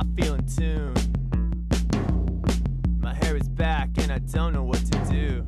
I feel in tune. My hair is back and I don't know what to do.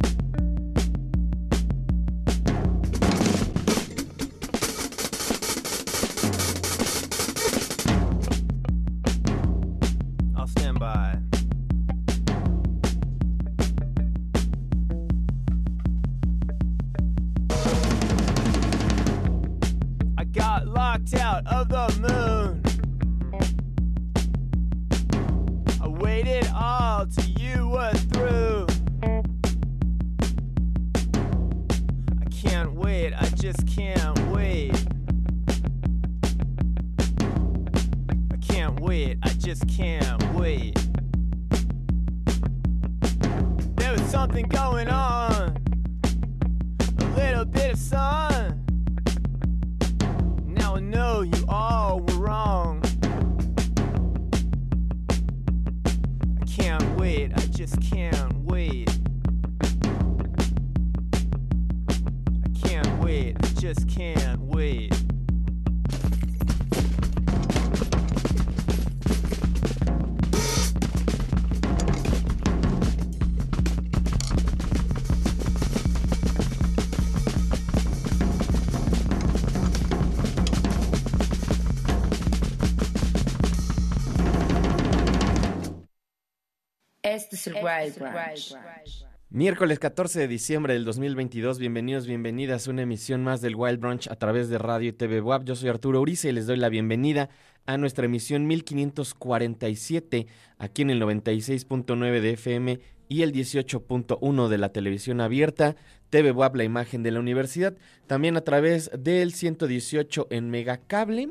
Miércoles 14 de diciembre del 2022, bienvenidos, bienvenidas a una emisión más del Wild Brunch a través de Radio y TV WAP. Yo soy Arturo Uriza y les doy la bienvenida a nuestra emisión 1547 aquí en el 96.9 de FM y el 18.1 de la televisión abierta, TV WAP, la imagen de la universidad, también a través del 118 en Megacable,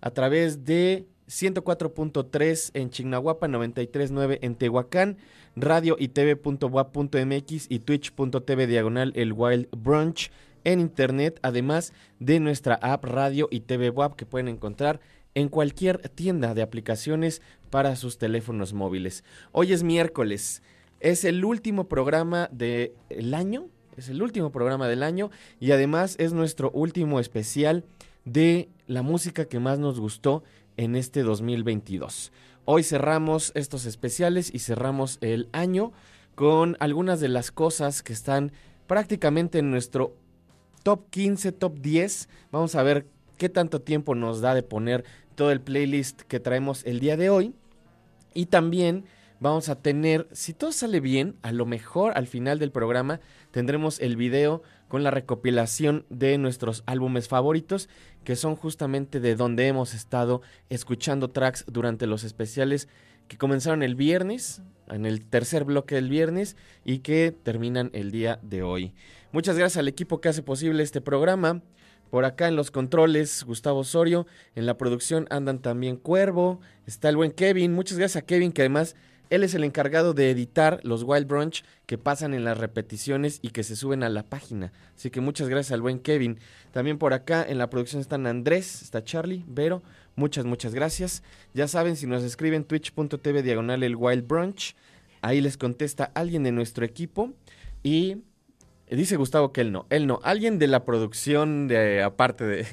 a través de 104.3 en Chignahuapa, 93.9 en Tehuacán, radio y tv.wap.mx y twitch.tv diagonal el Wild Brunch en internet, además de nuestra app Radio y TV WAP que pueden encontrar en cualquier tienda de aplicaciones para sus teléfonos móviles. Hoy es miércoles, es el último programa del año, es el último programa del año y además es nuestro último especial de la música que más nos gustó en este 2022. Hoy cerramos estos especiales y cerramos el año con algunas de las cosas que están prácticamente en nuestro top 15, top 10. Vamos a ver qué tanto tiempo nos da de poner todo el playlist que traemos el día de hoy. Y también vamos a tener, si todo sale bien, a lo mejor al final del programa tendremos el video con la recopilación de nuestros álbumes favoritos, que son justamente de donde hemos estado escuchando tracks durante los especiales que comenzaron el viernes, en el tercer bloque del viernes, y que terminan el día de hoy. Muchas gracias al equipo que hace posible este programa. Por acá en los controles, Gustavo Osorio. En la producción andan también Cuervo. Está el buen Kevin. Muchas gracias a Kevin, que además él es el encargado de editar los Wild Brunch que pasan en las repeticiones y que se suben a la página. Así que muchas gracias al buen Kevin. También por acá en la producción están Andrés, está Charlie, Vero. Muchas, muchas gracias. Ya saben, si nos escriben twitch.tv diagonal el Wild Brunch, ahí les contesta alguien de nuestro equipo. Y dice Gustavo que él no, él no. Alguien de la producción, aparte de,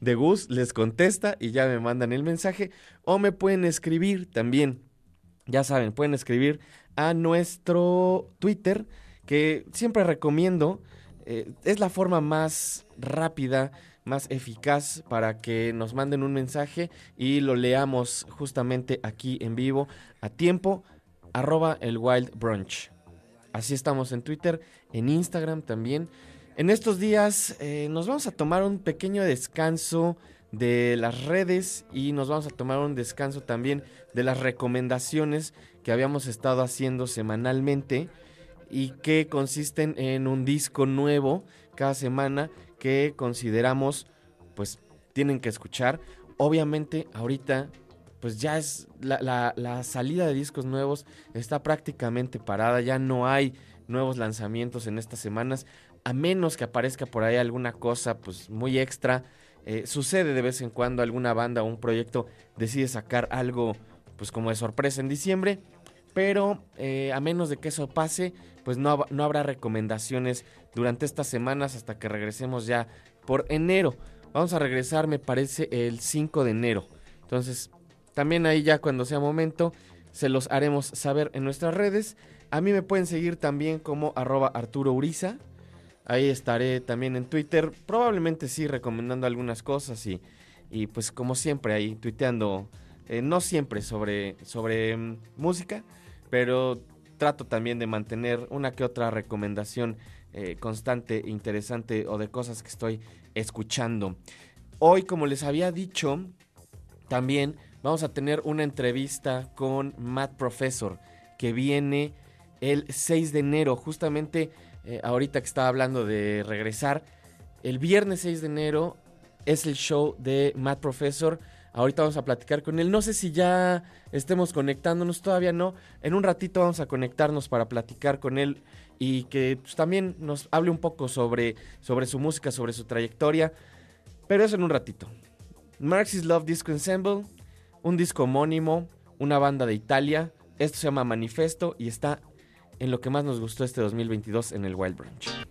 de Gus, les contesta y ya me mandan el mensaje. O me pueden escribir también ya saben, pueden escribir a nuestro Twitter, que siempre recomiendo. Eh, es la forma más rápida, más eficaz para que nos manden un mensaje y lo leamos justamente aquí en vivo a tiempo, arroba el Wild Brunch. Así estamos en Twitter, en Instagram también. En estos días eh, nos vamos a tomar un pequeño descanso de las redes y nos vamos a tomar un descanso también de las recomendaciones que habíamos estado haciendo semanalmente y que consisten en un disco nuevo cada semana que consideramos pues tienen que escuchar. Obviamente ahorita pues ya es la, la, salida de discos nuevos está prácticamente parada, ya no hay nuevos lanzamientos en estas semanas, a menos que aparezca por ahí alguna cosa pues muy extra eh, sucede de vez en cuando alguna banda o un proyecto decide sacar algo pues como de sorpresa en diciembre, pero eh, a menos de que eso pase, pues no, no habrá recomendaciones durante estas semanas hasta que regresemos ya por enero. Vamos a regresar, me parece, el 5 de enero. Entonces, también ahí ya cuando sea momento, se los haremos saber en nuestras redes. A mí me pueden seguir también como arroba Arturo. Ahí estaré también en Twitter, probablemente sí recomendando algunas cosas y, y pues como siempre ahí tuiteando, eh, no siempre sobre, sobre mm, música, pero trato también de mantener una que otra recomendación eh, constante, interesante o de cosas que estoy escuchando. Hoy, como les había dicho, también vamos a tener una entrevista con Matt Professor que viene el 6 de enero, justamente eh, ahorita que estaba hablando de regresar, el viernes 6 de enero es el show de Matt Professor. Ahorita vamos a platicar con él. No sé si ya estemos conectándonos, todavía no. En un ratito vamos a conectarnos para platicar con él y que pues, también nos hable un poco sobre, sobre su música, sobre su trayectoria. Pero eso en un ratito. Marxist Love Disco Ensemble, un disco homónimo, una banda de Italia. Esto se llama Manifesto y está en lo que más nos gustó este 2022 en el Wild Branch.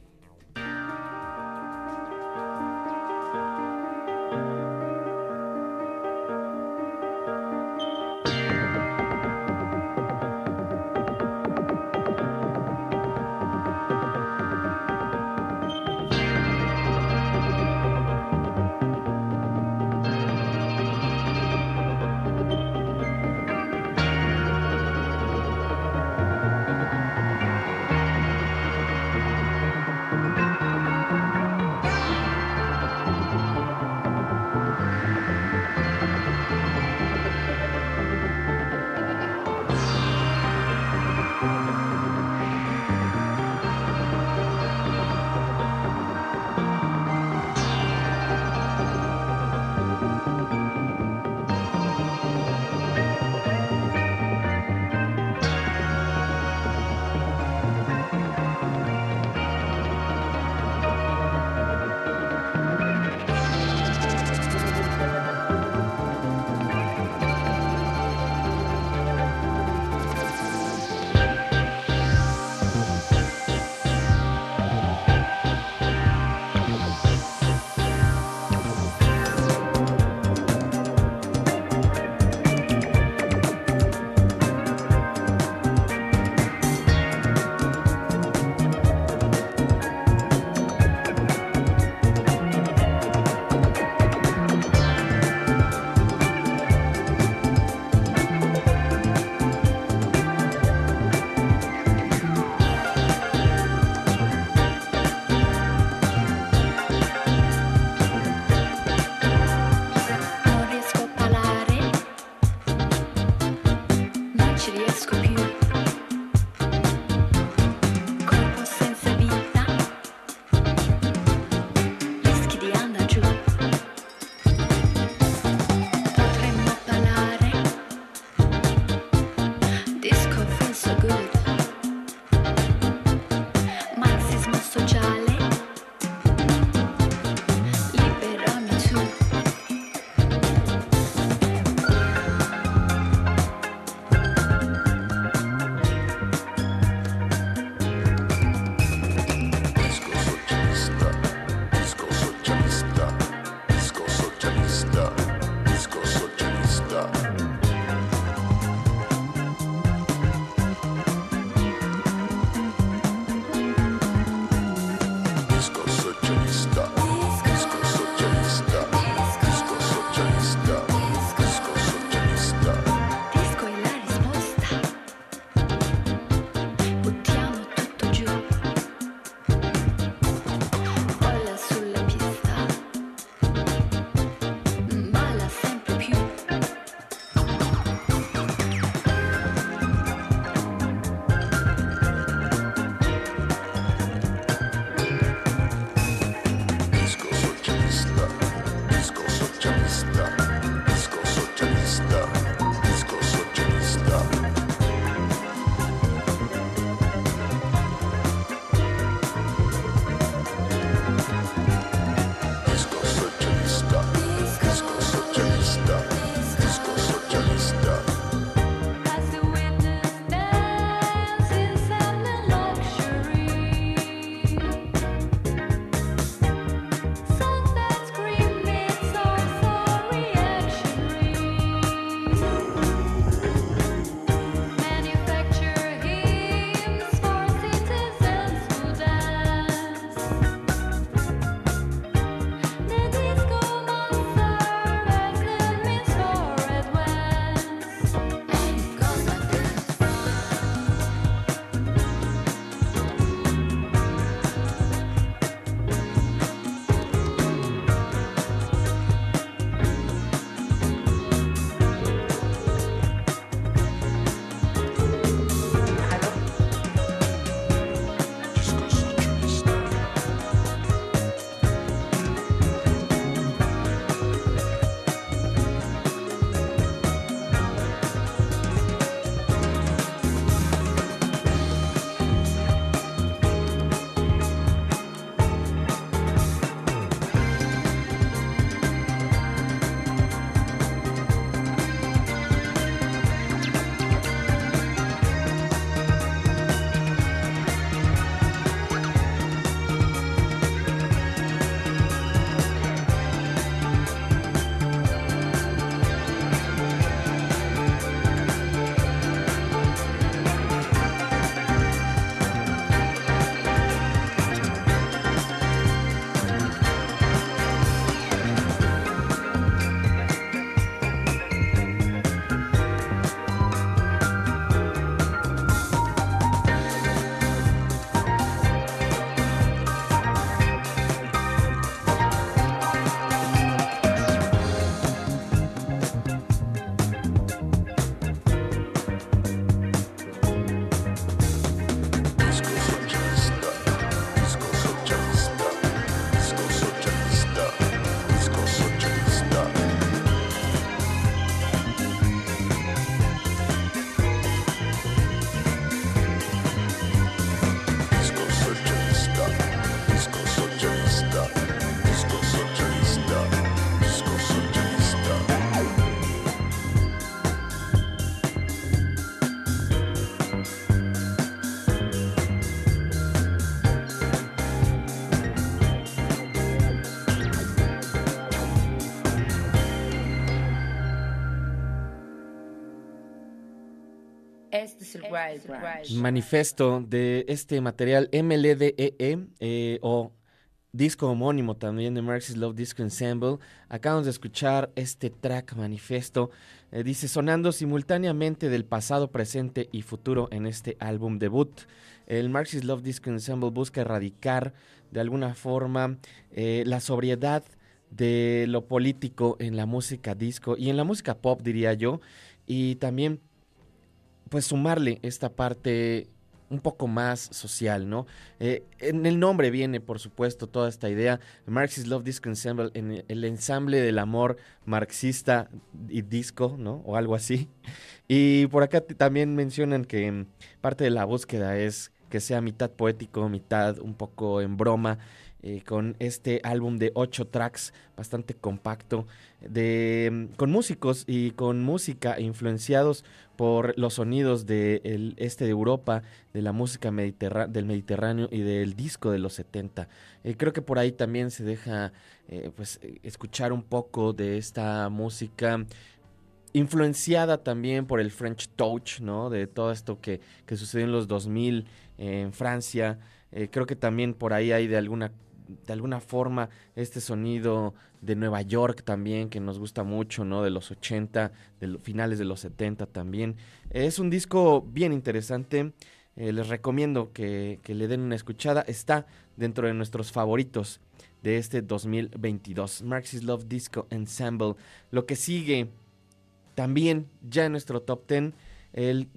Manifesto de este material MLDEE -E, eh, o disco homónimo también de Marxist Love Disco Ensemble. Acabamos de escuchar este track manifesto. Eh, dice sonando simultáneamente del pasado, presente y futuro en este álbum debut. El Marxist Love Disco Ensemble busca erradicar de alguna forma eh, la sobriedad de lo político en la música disco y en la música pop, diría yo, y también pues sumarle esta parte un poco más social, ¿no? Eh, en el nombre viene, por supuesto, toda esta idea. Marxist Love Disco Ensemble, en el ensamble del amor marxista y disco, ¿no? O algo así. Y por acá también mencionan que mm, parte de la búsqueda es que sea mitad poético, mitad un poco en broma. Eh, con este álbum de ocho tracks bastante compacto, de, mm, con músicos y con música influenciados por los sonidos del este de Europa, de la música del Mediterráneo y del disco de los 70. Eh, creo que por ahí también se deja eh, pues, escuchar un poco de esta música influenciada también por el French Touch, ¿no? De todo esto que, que sucedió en los 2000 en Francia. creo que también por ahí hay de alguna de alguna forma este sonido de Nueva York también, que nos gusta mucho, ¿no? De los 80, de los finales de los 70 también. Es un disco bien interesante. Eh, les recomiendo que, que, le den una escuchada. Está dentro de nuestros favoritos de este 2022. Marxist Love Disco Ensemble. Lo que sigue también ya en nuestro top 10, el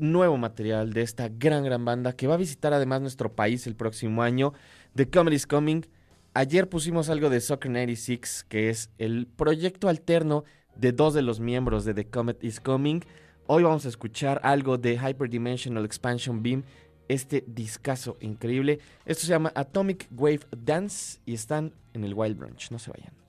nuevo material de esta gran, gran banda que va a visitar además nuestro país el próximo año. The Comedy is Coming. Ayer pusimos algo de Soccer 96, que es el proyecto alterno de dos de los miembros de The Comet is Coming. Hoy vamos a escuchar algo de Hyperdimensional Expansion Beam, este discazo increíble. Esto se llama Atomic Wave Dance y están en el Wild Brunch. No se vayan.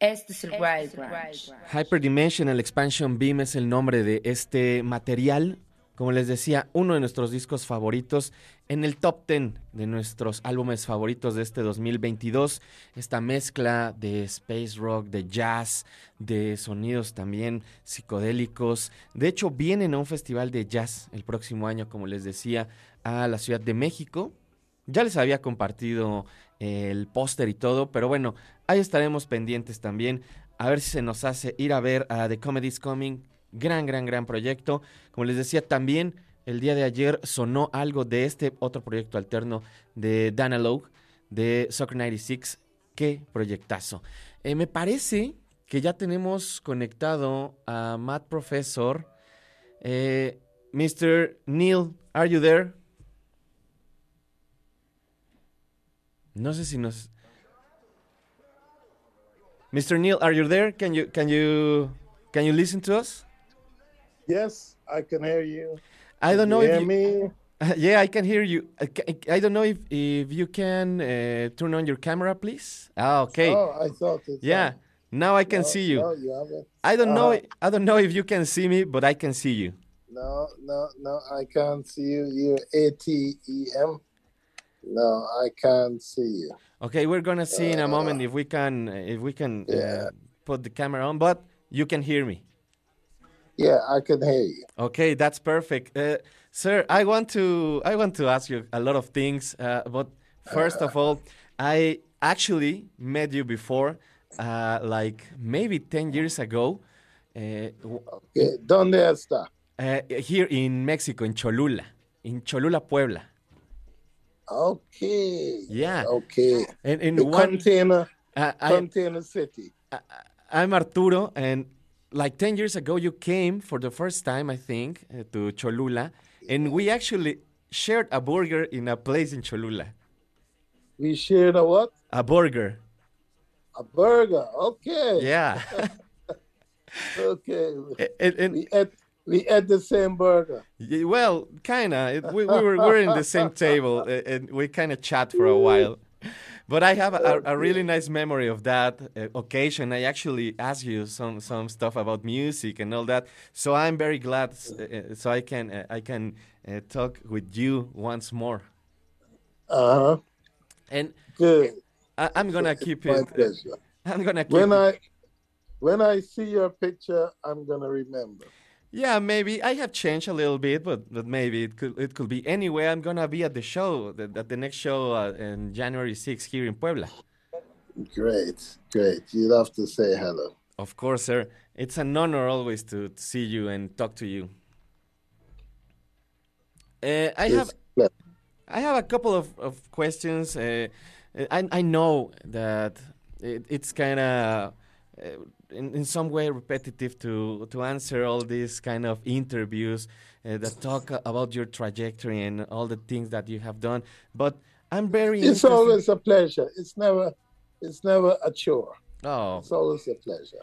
Este es el Wild Branch. Hyperdimensional Expansion Beam es el nombre de este material. Como les decía, uno de nuestros discos favoritos en el top 10 de nuestros álbumes favoritos de este 2022. Esta mezcla de space rock, de jazz, de sonidos también psicodélicos. De hecho, vienen a un festival de jazz el próximo año, como les decía, a la Ciudad de México. Ya les había compartido el póster y todo, pero bueno, ahí estaremos pendientes también. A ver si se nos hace ir a ver a The Comedy's Coming Gran, gran, gran proyecto. Como les decía, también el día de ayer sonó algo de este otro proyecto alterno de Danalogue, de Soccer 96. Qué proyectazo. Eh, me parece que ya tenemos conectado a Matt Professor. Eh, Mr. Neil, are you there? No sé si nos. Mr. Neil, are you there? Can you can you can you listen to us? Yes, I can hear you. I don't know you if you, me. yeah, I can hear you. I, I don't know if, if you can uh, turn on your camera, please. Ah, okay. Oh, I thought it. yeah, now I can see you. No, you haven't. I don't know. Uh, I don't know if you can see me, but I can see you. No, no, no, I can't see you. You're A T E M. No, I can't see you. Okay, we're gonna see in a moment if we can if we can uh, Yeah. put the camera on, but you can hear me. Yeah, I can hear you. Okay, that's perfect, uh, sir. I want to I want to ask you a lot of things, uh, but first of all, I actually met you before, uh, like maybe ten years ago, uh, Okay, ¿Dónde está? uh, here in Mexico, in Cholula, in Cholula, Puebla. Okay. Yeah, Okay. and in The one, container, uh, I, container city. I'm Arturo, and like 10 years ago, you came for the first time, I think, uh, to Cholula, and we actually shared a burger in a place in Cholula. We shared a what? A burger. A burger. Okay. Yeah. Okay. and, and- We ate we ate the same burger. y- well, kind of. We, we, were, we were in the same table, uh, and we kind of chat for a while. But I have a, a really nice memory of that uh, occasion. I actually asked you some, some stuff about music and all that. So I'm very glad, so I can I can talk with you once more. Uh huh. And Good. I, I'm gonna keep My it. pleasure. I'm gonna keep When it. I when I see your picture, I'm gonna remember. Yeah, maybe I have changed a little bit, but, but maybe it could it could be anyway. I'm gonna be at the show, the, at the next show uh, in January 6th here in Puebla. Great, great. You'll have to say hello. Of course, sir. It's an honor always to, see you and talk to you. Uh, I have I have a couple of, of questions. Uh, I, I know that it, it's kind of uh, in, in some way repetitive to, to answer all these kind of interviews uh, that talk about your trajectory and all the things that you have done. But I'm very It's always a pleasure. It's never it's never a chore. Oh, It's always a pleasure.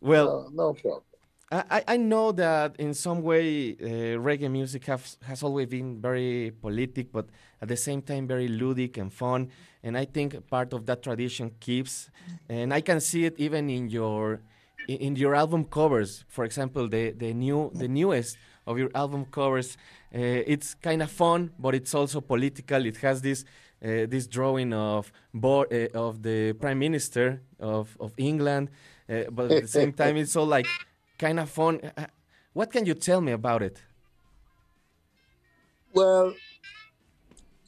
well, No, no problem. I, I- know that in some way uh, reggae music has, has always been very politic, but at the same time very ludic and fun. And I think part of that tradition keeps, and I can see it even in your in, in your album covers. For example, the, the new the newest of your album covers, uh, it's kind of fun, but it's also political. It has this uh, this drawing of Bo- uh, of the Prime Minister of of England, uh, but at the same time, it's all like kind of fun. Uh, What can you tell me about it? Well,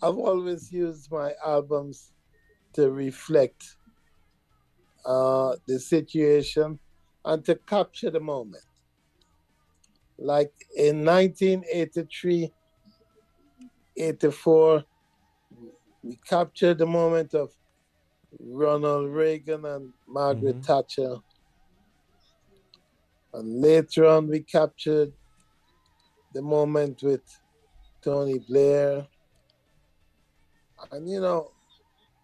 I've always used my albums to reflect uh, the situation and to capture the moment. Like in 1983, 84, we captured the moment of Ronald Reagan and Margaret Mhm. Thatcher. And later on, we captured the moment with Tony Blair. And you know,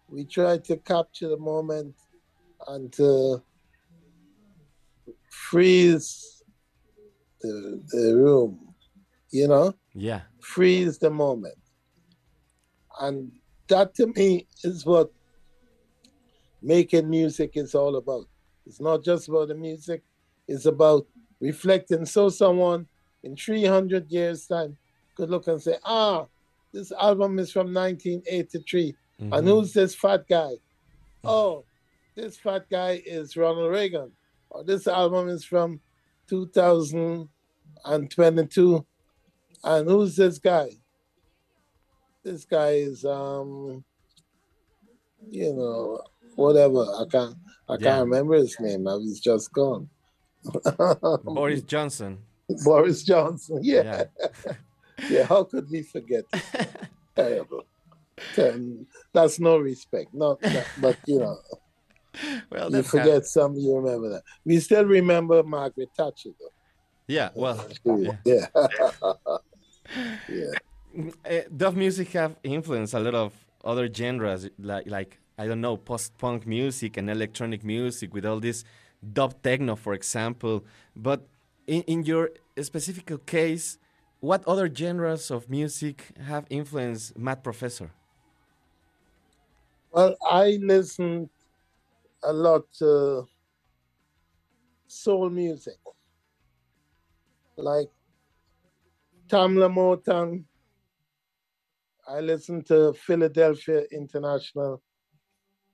we tried to capture the moment and to freeze the, the room, you know, Yeah. freeze the moment. And that to me is what making music is all about. It's not just about the music, it's about reflecting so someone in 300 years' time could look and say, ah, this album is from 1983. And Mhm. who's this fat guy? Oh, this fat guy is Ronald Reagan. Or this album is from 2022. And who's this guy? This guy is um you know, whatever. I can't I Yeah. can't remember his name now. He's just gone. Boris Johnson. Boris Johnson. Yeah. Yeah. Yeah, how could we forget? Terrible. Ten- That's no respect. Not that, but you know, Well, you forget some, you remember that. We still remember Margaret Thatcher though. Yeah, well, Yeah. Yeah. yeah. uh, dub music have influenced a lot of other genres, like like I don't know, post-punk music and electronic music with all this dub techno, for example. But in, in your specific case, what other genres of music have influenced Mad Professor? Well, I listen a lot to soul music, like Tamla Motown. I listen to Philadelphia International.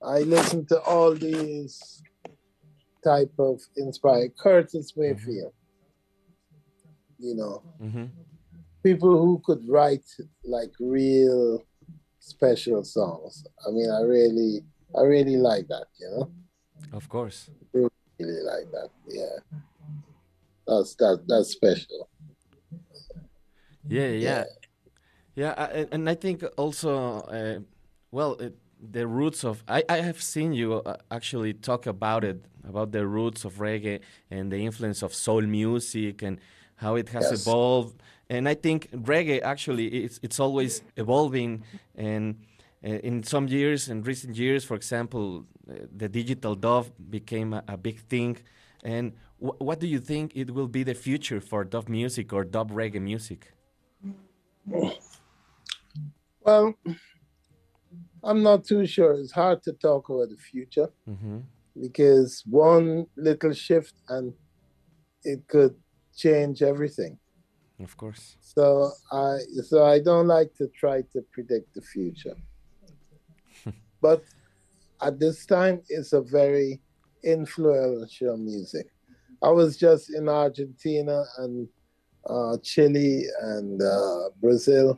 I listen to all these type of inspired Curtis Mayfield. You know, hmm people who could write like real special songs. I mean, I really, I really like that. You know, Of course. really like that. Yeah, that's that that's special. Yeah, yeah, yeah, I- and, and I think also, uh, well, it, the roots of I, I have seen you uh, actually talk about it about the roots of reggae and the influence of soul music and how it has Yes. evolved. And I think reggae actually it's it's always evolving and. Uh, in some years, in recent years, for example, uh, the digital dub became a, a big thing. And wh- what do you think it will be the future for dub music or dub reggae music? Well, I'm not too sure. It's hard to talk about the future hmm because one little shift and it could change everything. Of course. So I so I don't like to try to predict the future. but at this time it's a very influential music. I was just in Argentina and uh, Chile and uh, Brazil.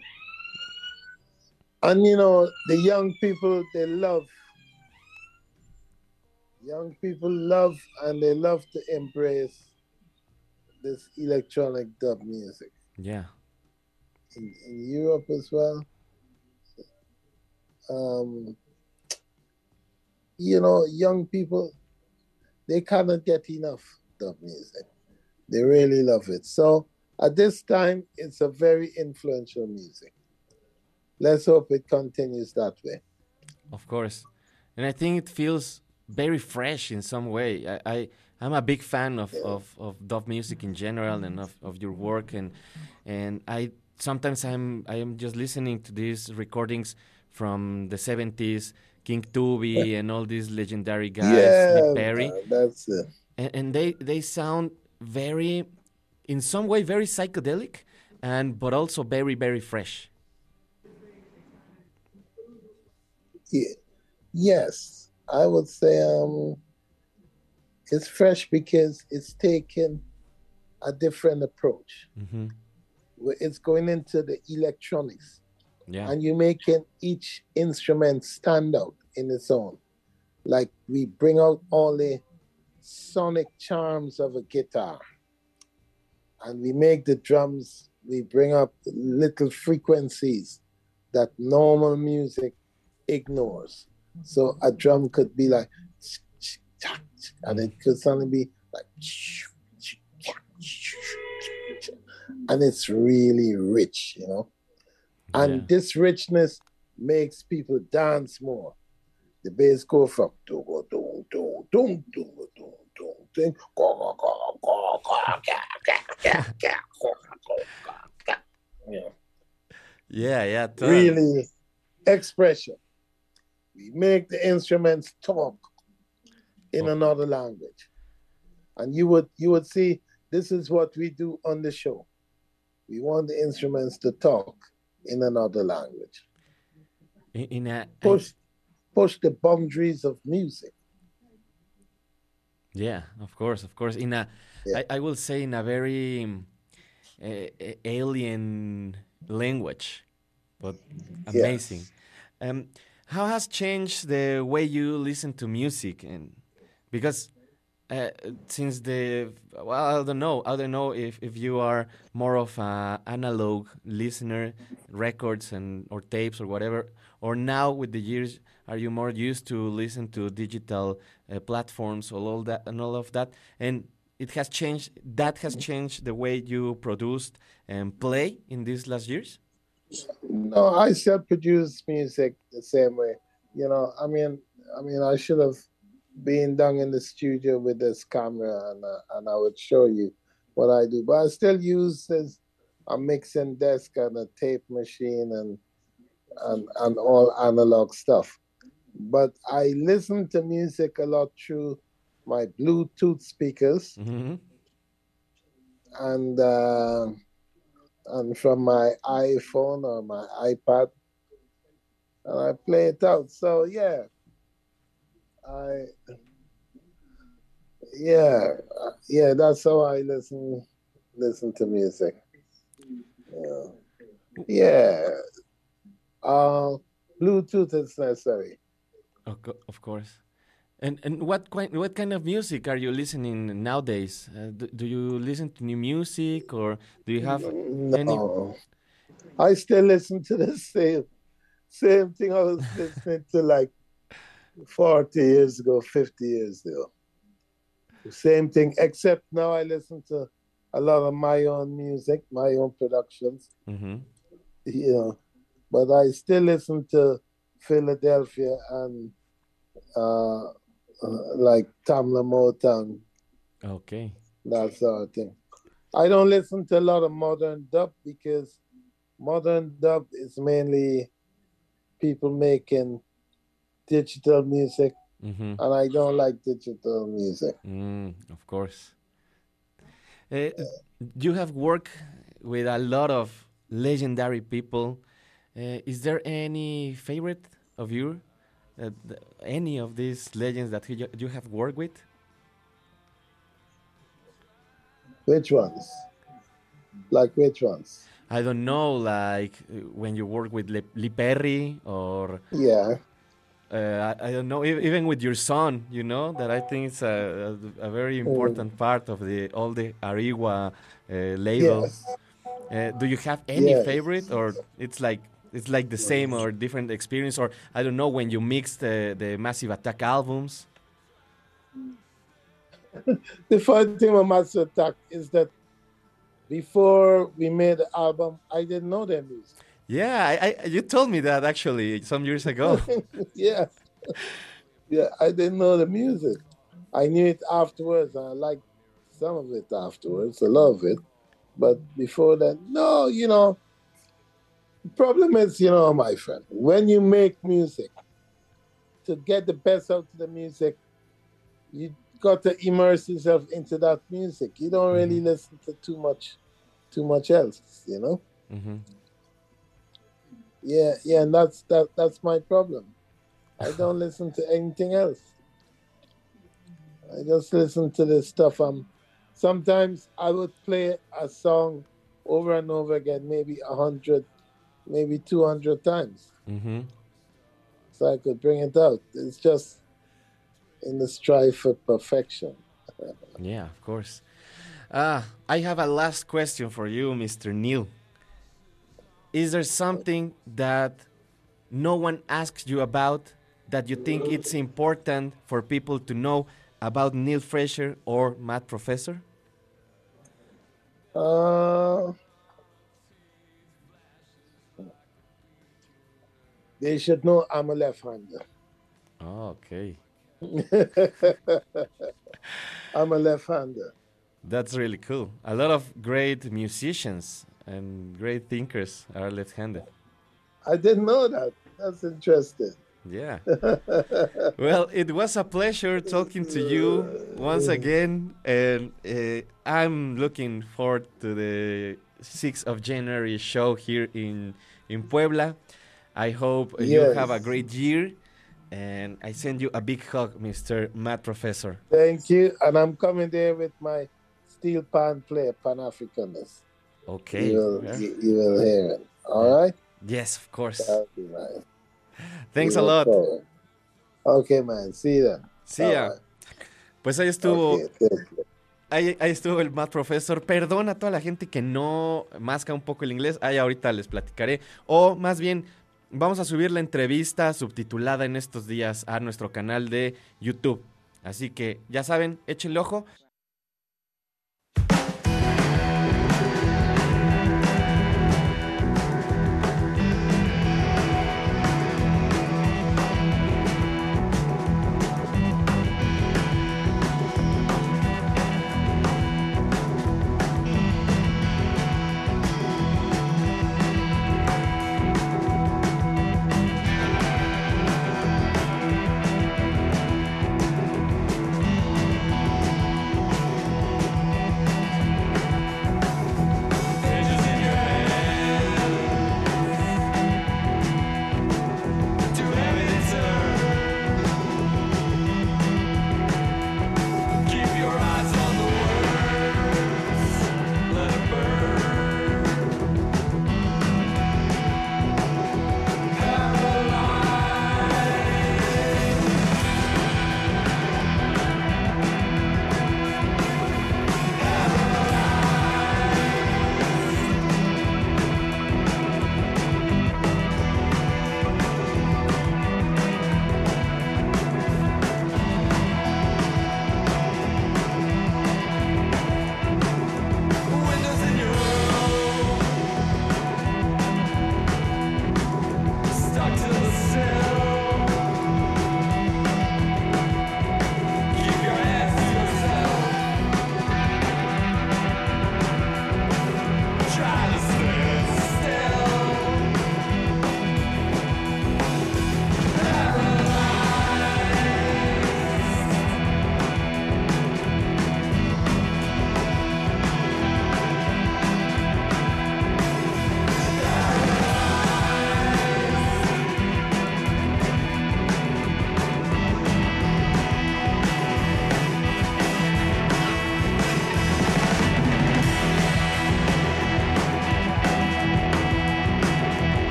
And you know, the young people they love young people love and they love to embrace this electronic dub music Yeah. in, in Europe as well. Um, you know, young people, they cannot get enough dub music. They really love it. So at this time, it's a very influential music. Let's hope it continues that way. Of course. And I think it feels very fresh in some way. I, I I'm a big fan of, of, of dub music in general and of, of your work and and I sometimes I'm I am just listening to these recordings from the seventies, King Tubby and all these legendary guys, Nick Perry. that's it. and, and they they sound very in some way very psychedelic and but also very very fresh Ye- Yes, I would say um, it's fresh because it's taken a different approach. hmm It's going into the electronics, yeah and you're making each instrument stand out in its own. Like we bring out all the sonic charms of a guitar, and we make the drums. We bring up little frequencies that normal music ignores. Mm-hmm. So a drum could be like, and it could suddenly be like, and it's really rich, you know. And Yeah. this richness makes people dance more. The bass go from do go do do do do do do do go go go go go ga ga ga ga go go ga ga. Yeah yeah yeah really expression. We make the instruments talk. in Oh. another language. And you would you would see this is what we do on the show. We want the instruments to talk in another language. In, in a Push push the boundaries of music. yeah, of course, of course. In a, Yeah. I, I will say in a very uh, alien language, but amazing. Um, how has changed the way you listen to music? And because uh, since the well, I don't know, I don't know if, if you are more of an analog listener, records and or tapes or whatever, or now with the years, are you more used to listen to digital uh, platforms or all that and all of that? And it has changed. That has changed the way you produced and play in these last years. No, I still produce music the same way. You know, I mean, I mean, I should have been down in the studio with this camera, and uh, and I would show you what I do. But I still use this a mixing desk and a tape machine and and and all analog stuff. But I listen to music a lot through my Bluetooth speakers hmm and uh, and from my iPhone or my iPad, and I play it out. So yeah, I yeah yeah that's how I listen listen to music. Yeah, yeah. Uh, Bluetooth is necessary. Of course. And and what kind what kind of music are you listening nowadays? Uh, do, do you listen to new music or do you have any? No, I still listen to the same same thing I was listening to like forty years ago, fifty years ago. The same thing, except now I listen to a lot of my own music, my own productions, hmm you know. But I still listen to Philadelphia and uh, uh, like Tamla Motown, Okay. that sort of thing. I don't listen to a lot of modern dub because modern dub is mainly people making digital music, hmm and I don't like digital music. Mm, of course. Uh, you have worked with a lot of legendary people. Uh, is there any favorite of you? Uh, th- any of these legends that you, you have worked with? Which ones? Like which ones? I don't know, like when you work with Le- Lee Perry or Yeah, uh, I, I don't know, even with your son, you know, that I think it's a, a, a very important part of the all the Ariwa uh, label. yes. Uh, do you have any Yes. favorite, or it's like it's like the same or different experience, or I don't know when you mix the the Massive Attack albums? The funny thing about massive Attack is that before we made the album, I didn't know their music. Yeah, I, I, you told me that actually some years ago. yeah. Yeah, I didn't know the music. I knew it afterwards, and I liked some of it afterwards, a lot of it. But before that, no, you know, problem is, you know, my friend, when you make music, to get the best out of the music, you got to immerse yourself into that music. You don't really listen to too much, too much else, you know. hmm Yeah, yeah, and that's that. That's my problem. I don't listen to anything else. I just listen to this stuff. Um, sometimes I would play a song over and over again, maybe a hundred, maybe two hundred times, hmm so I could bring it out. It's just in the strive for perfection. Yeah, of course. Uh, I have a last question for you, Mr. Neil. Is there something that no one asks you about that you think it's important for people to know about Neil Fraser or Mad Professor? Uh, they should know I'm a left-hander. Oh, okay. I'm a left-hander. That's really cool. A lot of great musicians and great thinkers are left handed. I didn't know that. That's interesting. Yeah. well, it was a pleasure talking to you once again, and uh, I'm looking forward to the 6th of January show here in in Puebla. I hope you Yes. have a great year, and I send you a big hug, Mr. Matt Professor. Thank you. And I'm coming there with my steel pan player, Pan Africanist. Okay. You will, yeah. you, you will hear it. All right? Yes, of course. Nice. Thanks We a lot. forward. Okay, man. See you then. See ya. Pues ahí estuvo. Okay, you. Ahí, ahí estuvo el Matt Professor. Perdona a toda la gente que no masca un poco el inglés. Ahí ahorita les platicaré. O más bien, vamos a subir la entrevista subtitulada en estos días a nuestro canal de YouTube. Así que ya saben, échenle ojo.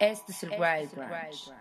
Este es el Wild Branch.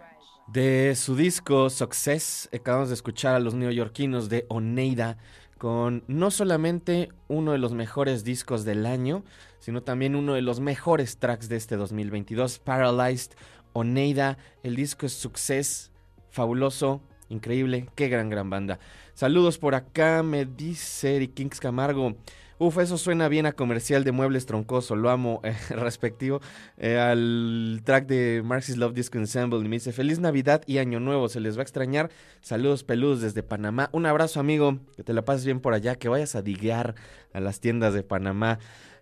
De su disco Success, acabamos de escuchar a los neoyorquinos de Oneida con no solamente uno de los mejores discos del año, sino también uno de los mejores tracks de este 2022, Paralyzed Oneida. El disco es Success, fabuloso, increíble, qué gran, gran banda. Saludos por acá, me dice Eric Kings Camargo. Uf, eso suena bien a comercial de muebles troncoso, lo amo, eh, respectivo eh, al track de Marxist Love Disco Ensemble. Y me dice, feliz Navidad y Año Nuevo, se les va a extrañar. Saludos peludos desde Panamá. Un abrazo, amigo, que te la pases bien por allá, que vayas a diguear a las tiendas de Panamá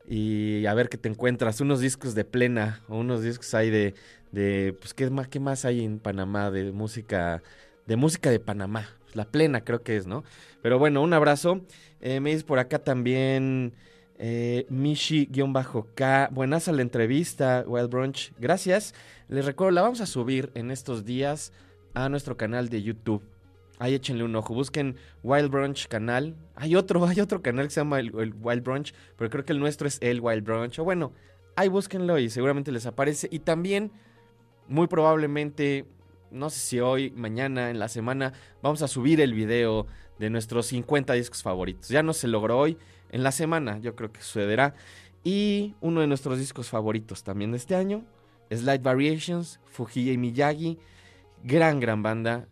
y a ver qué te encuentras. Unos discos de plena, o unos discos ahí de, de pues, ¿qué más, ¿qué más hay en Panamá? De música, de música de Panamá. La plena creo que es, ¿no? Pero bueno, un abrazo. Eh, me dice por acá también eh, Mishi-K. Buenas a la entrevista, Wild Brunch. Gracias. Les recuerdo, la vamos a subir en estos días a nuestro canal de YouTube. Ahí échenle un ojo. Busquen Wild Brunch canal. Hay otro, hay otro canal que se llama el, Wild Brunch, pero creo que el nuestro es el Wild Brunch. O bueno, ahí búsquenlo y seguramente les aparece. Y también, muy probablemente, no sé si hoy, mañana, en la semana, vamos a subir el video de nuestros 50 discos favoritos. Ya no se logró hoy, en la semana yo creo que sucederá. Y uno de nuestros discos favoritos también de este año, Slight Variations, Fujii y Miyagi, gran, gran banda.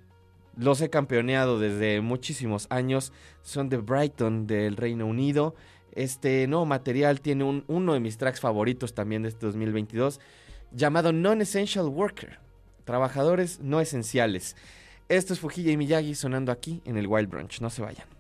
Los he campeoneado desde muchísimos años. Son de Brighton, del Reino Unido. Este nuevo material tiene uno de mis tracks favoritos también de este 2022, llamado Non-Essential Worker. Trabajadores no esenciales. Esto es Fujilla y Miyagi sonando aquí en el Wild Brunch. No se vayan.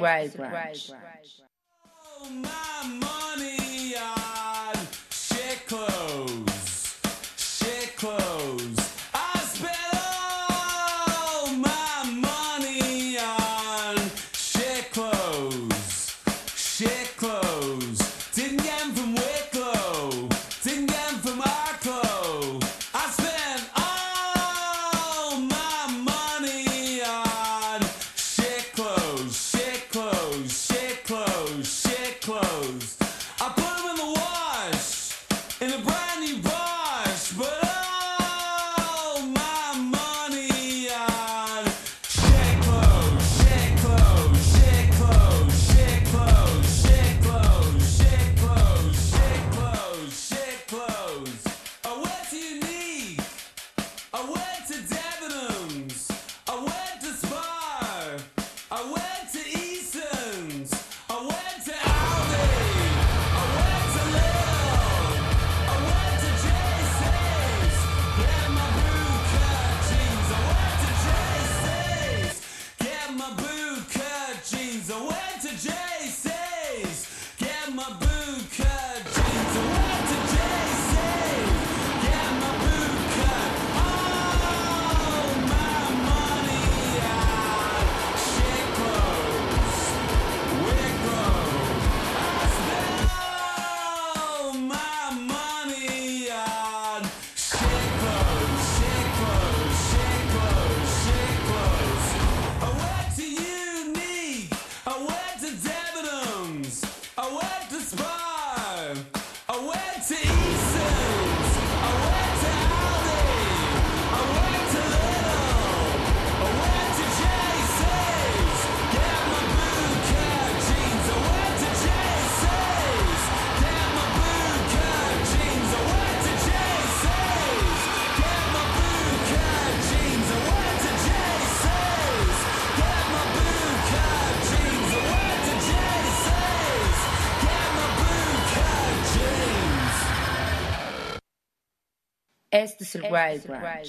right, right.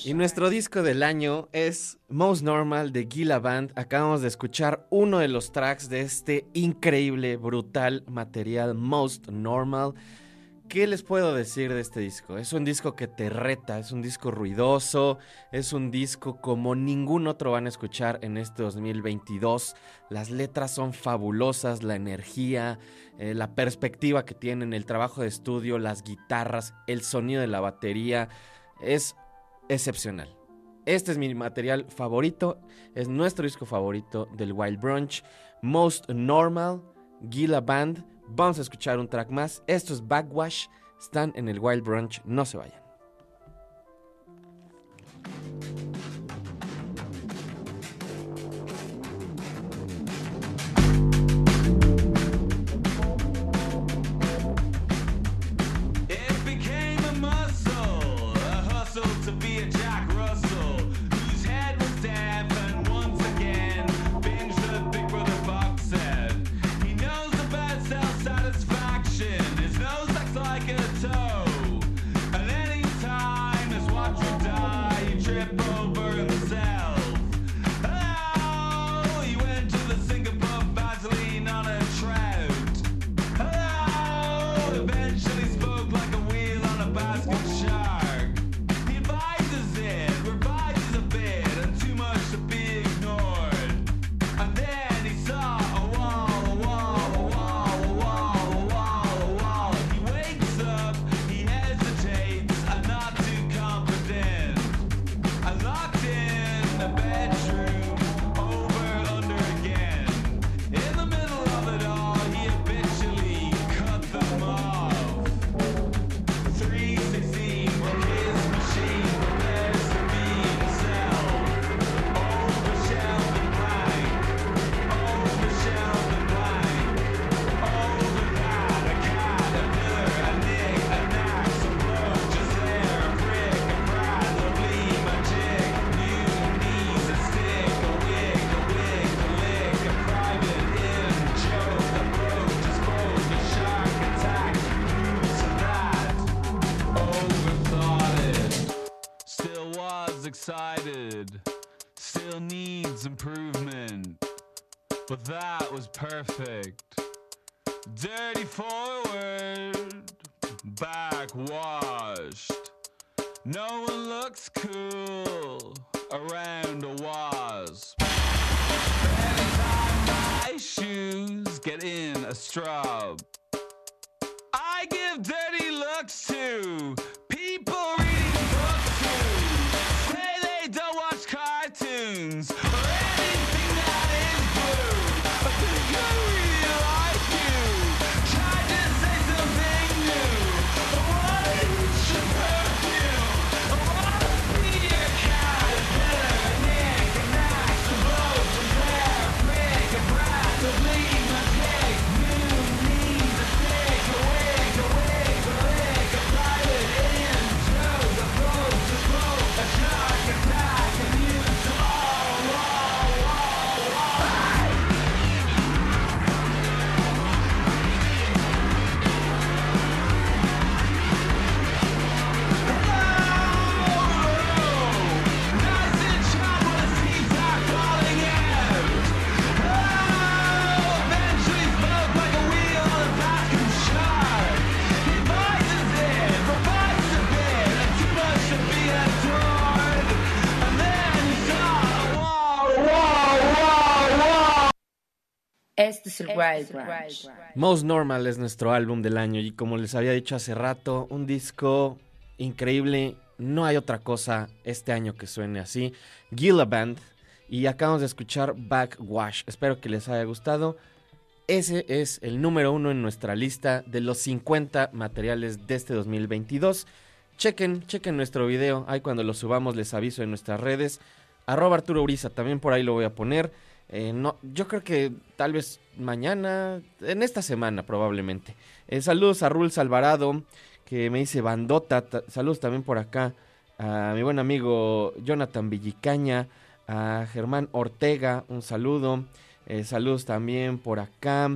Y nuestro disco del año es Most Normal de Gila Band. Acabamos de escuchar uno de los tracks de este increíble, brutal material Most Normal. ¿Qué les puedo decir de este disco? Es un disco que te reta, es un disco ruidoso, es un disco como ningún otro van a escuchar en este 2022. Las letras son fabulosas, la energía, eh, la perspectiva que tienen, el trabajo de estudio, las guitarras, el sonido de la batería es excepcional. Este es mi material favorito, es nuestro disco favorito del Wild Brunch, Most Normal, Gila Band. Vamos a escuchar un track más. Esto es Backwash, están en el Wild Brunch, no se vayan. That was perfect. Este es el Wild Branch. Most Normal es nuestro álbum del año y como les había dicho hace rato, un disco increíble. No hay otra cosa este año que suene así. Gila Band y acabamos de escuchar Backwash. Espero que les haya gustado. Ese es el número uno en nuestra lista de los 50 materiales de este 2022. Chequen, chequen nuestro video. Ahí cuando lo subamos les aviso en nuestras redes. Arroba Arturo Uriza, también por ahí lo voy a poner. Eh, no, yo creo que tal vez mañana, en esta semana probablemente. Eh, saludos a Rules Alvarado, que me dice bandota. ta- saludos también por acá a mi buen amigo Jonathan Villicaña, a Germán Ortega, un saludo. Eh, saludos también por acá.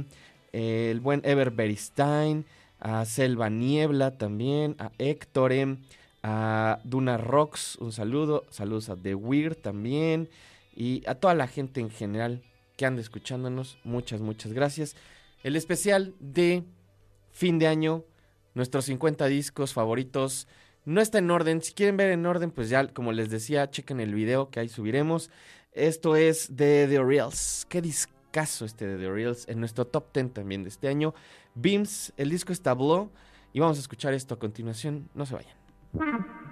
el buen Ever Beristain, a Selva Niebla también, a Héctor, a Duna Rocks, un saludo. Saludos a The Weird también y a toda la gente en general que anda escuchándonos. Muchas, muchas gracias. El especial de fin de año, nuestros 50 discos favoritos. No está en orden. Si quieren ver en orden, pues ya, como les decía, chequen el video que ahí subiremos. Esto es de The Reals. Qué discazo este de The Reals. En nuestro top 10 también de este año. Beams, el disco es Tableau. Y vamos a escuchar esto a continuación. No se vayan.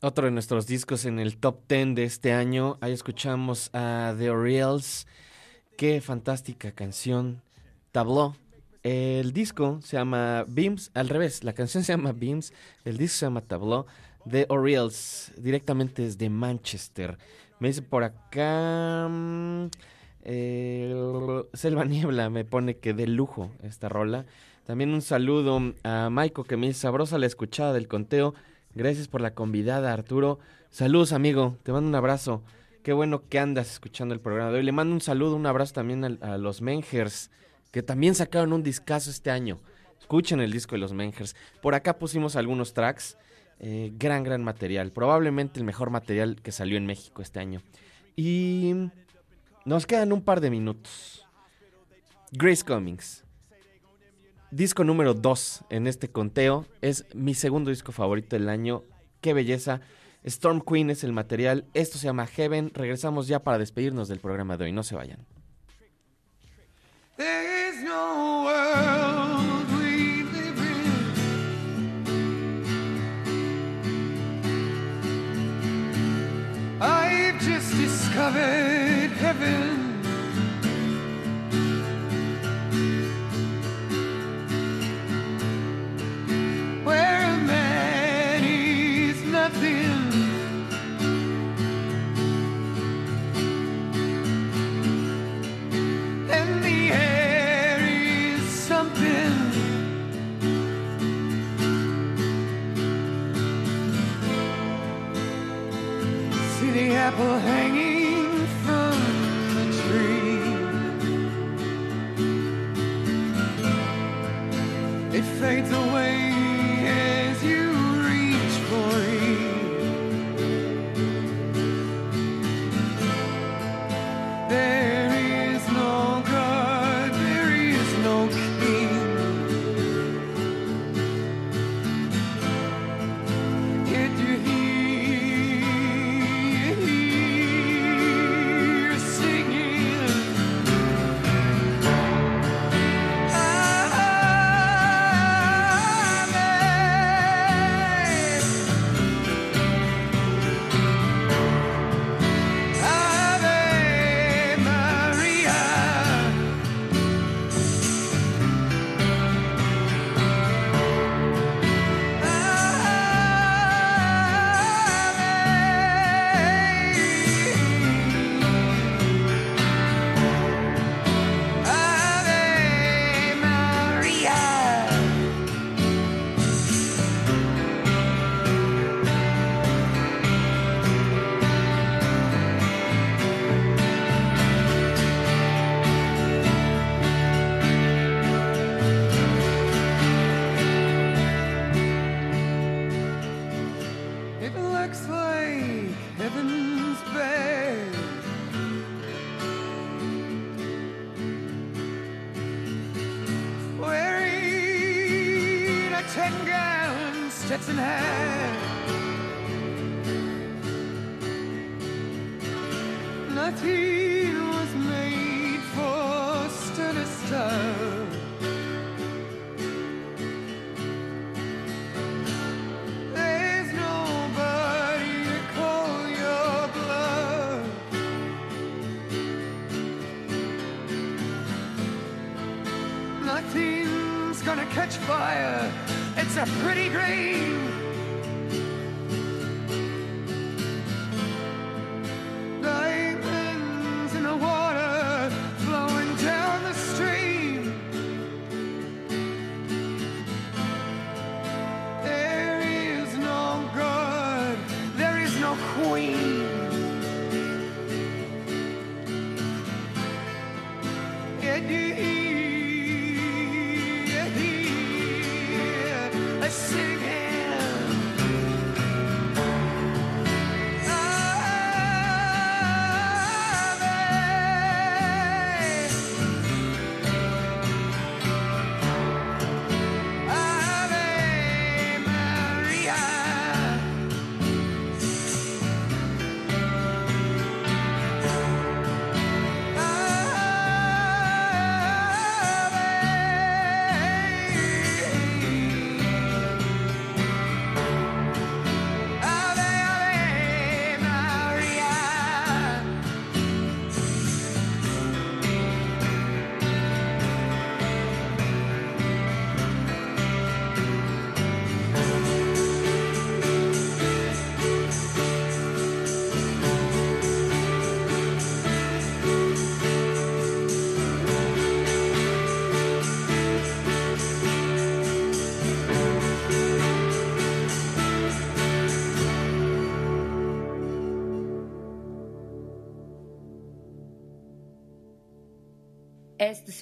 Otro de nuestros discos en el top 10 de este año. Ahí escuchamos a The Orioles. Qué fantástica canción. Tableau. El disco se llama Beams, al revés, la canción se llama Beams, el disco se llama Tableau. The Orioles, directamente desde Manchester. Me dice por acá. Eh, Selva Niebla me pone que de lujo esta rola. También un saludo a Maiko que me sabrosa la escuchada del conteo. Gracias por la convidada, Arturo. Saludos, amigo. Te mando un abrazo. Qué bueno que andas escuchando el programa de hoy. Le mando un saludo, un abrazo también a, los Mengers, que también sacaron un discazo este año. Escuchen el disco de los Mengers. Por acá pusimos algunos tracks. Eh, gran, gran material. Probablemente el mejor material que salió en México este año. Y nos quedan un par de minutos. Grace Cummings. Disco número 2 en este conteo. Es mi segundo disco favorito del año. Qué belleza. Storm Queen es el material. Esto se llama Heaven. Regresamos ya para despedirnos del programa de hoy. No se vayan. There is no world we live in. I've discovered heaven. Where a Ten gallon Stetson hat. Nothing a pretty green.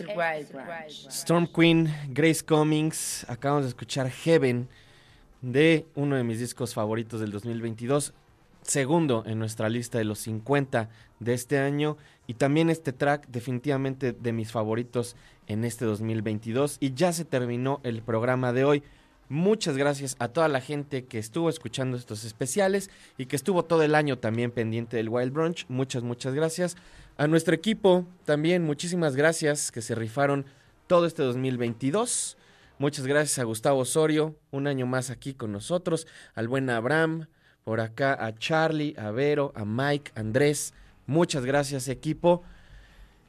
Branch. Storm Queen, Grace Cummings, acabamos de escuchar Heaven de uno de mis discos favoritos del 2022, segundo en nuestra lista de los 50 de este año y también este track definitivamente de mis favoritos en este 2022 y ya se terminó el programa de hoy. Muchas gracias a toda la gente que estuvo escuchando estos especiales y que estuvo todo el año también pendiente del Wild Brunch. Muchas, muchas gracias. A nuestro equipo también muchísimas gracias que se rifaron todo este 2022. Muchas gracias a Gustavo Osorio, un año más aquí con nosotros, al buen Abraham, por acá a Charlie, a Vero, a Mike, a Andrés. Muchas gracias equipo.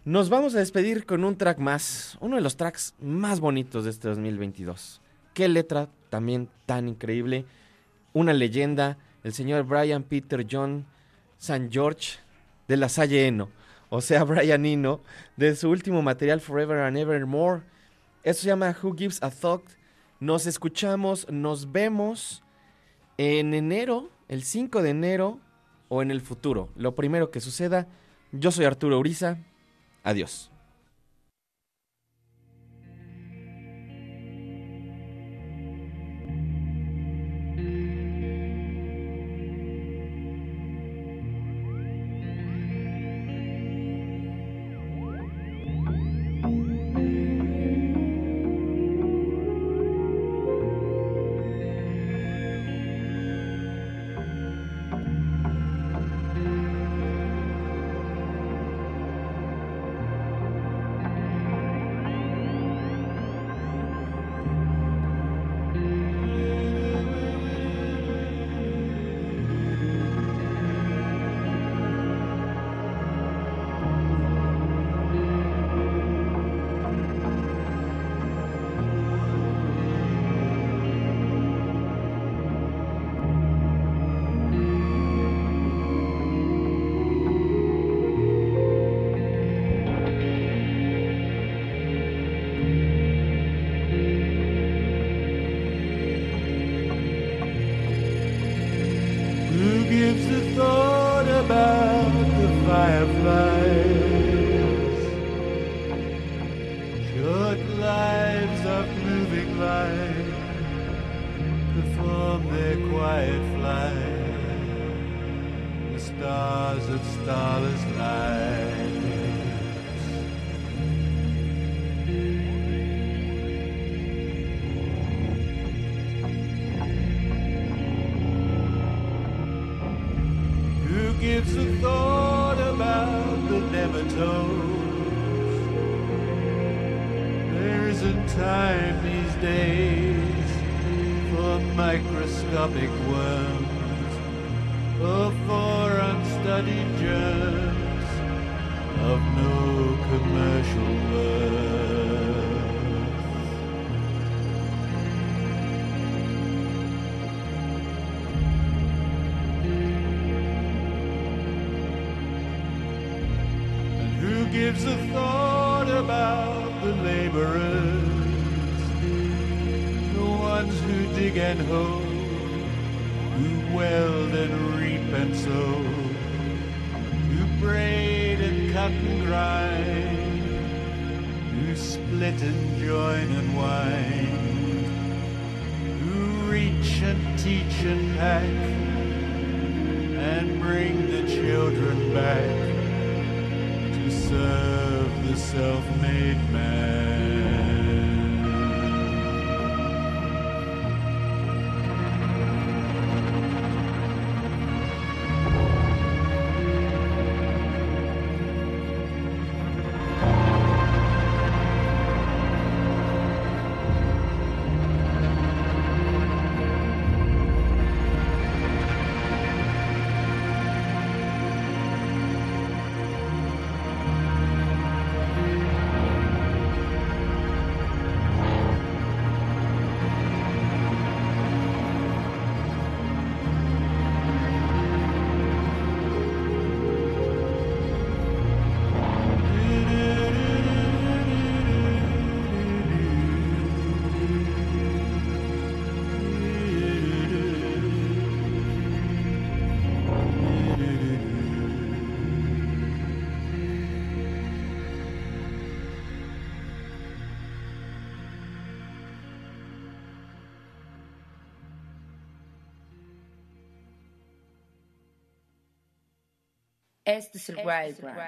Nos vamos a despedir con un track más, uno de los tracks más bonitos de este 2022. Qué letra también tan increíble. Una leyenda, el señor Brian Peter John St. George de la Salle Eno, o sea, Brian Eno, de su último material Forever and Evermore. Eso se llama Who Gives a Thought. Nos escuchamos, nos vemos en enero, el 5 de enero o en el futuro. Lo primero que suceda. Yo soy Arturo Uriza. Adiós. Microscopic worms or for unstudied germs of no commercial worth. And who gives a thought about the laborers, the ones who dig and hoe, who braid and cut and grind, who split and join and wind, who reach and teach and pack and bring the children back to serve the self-made man. Best Survivor.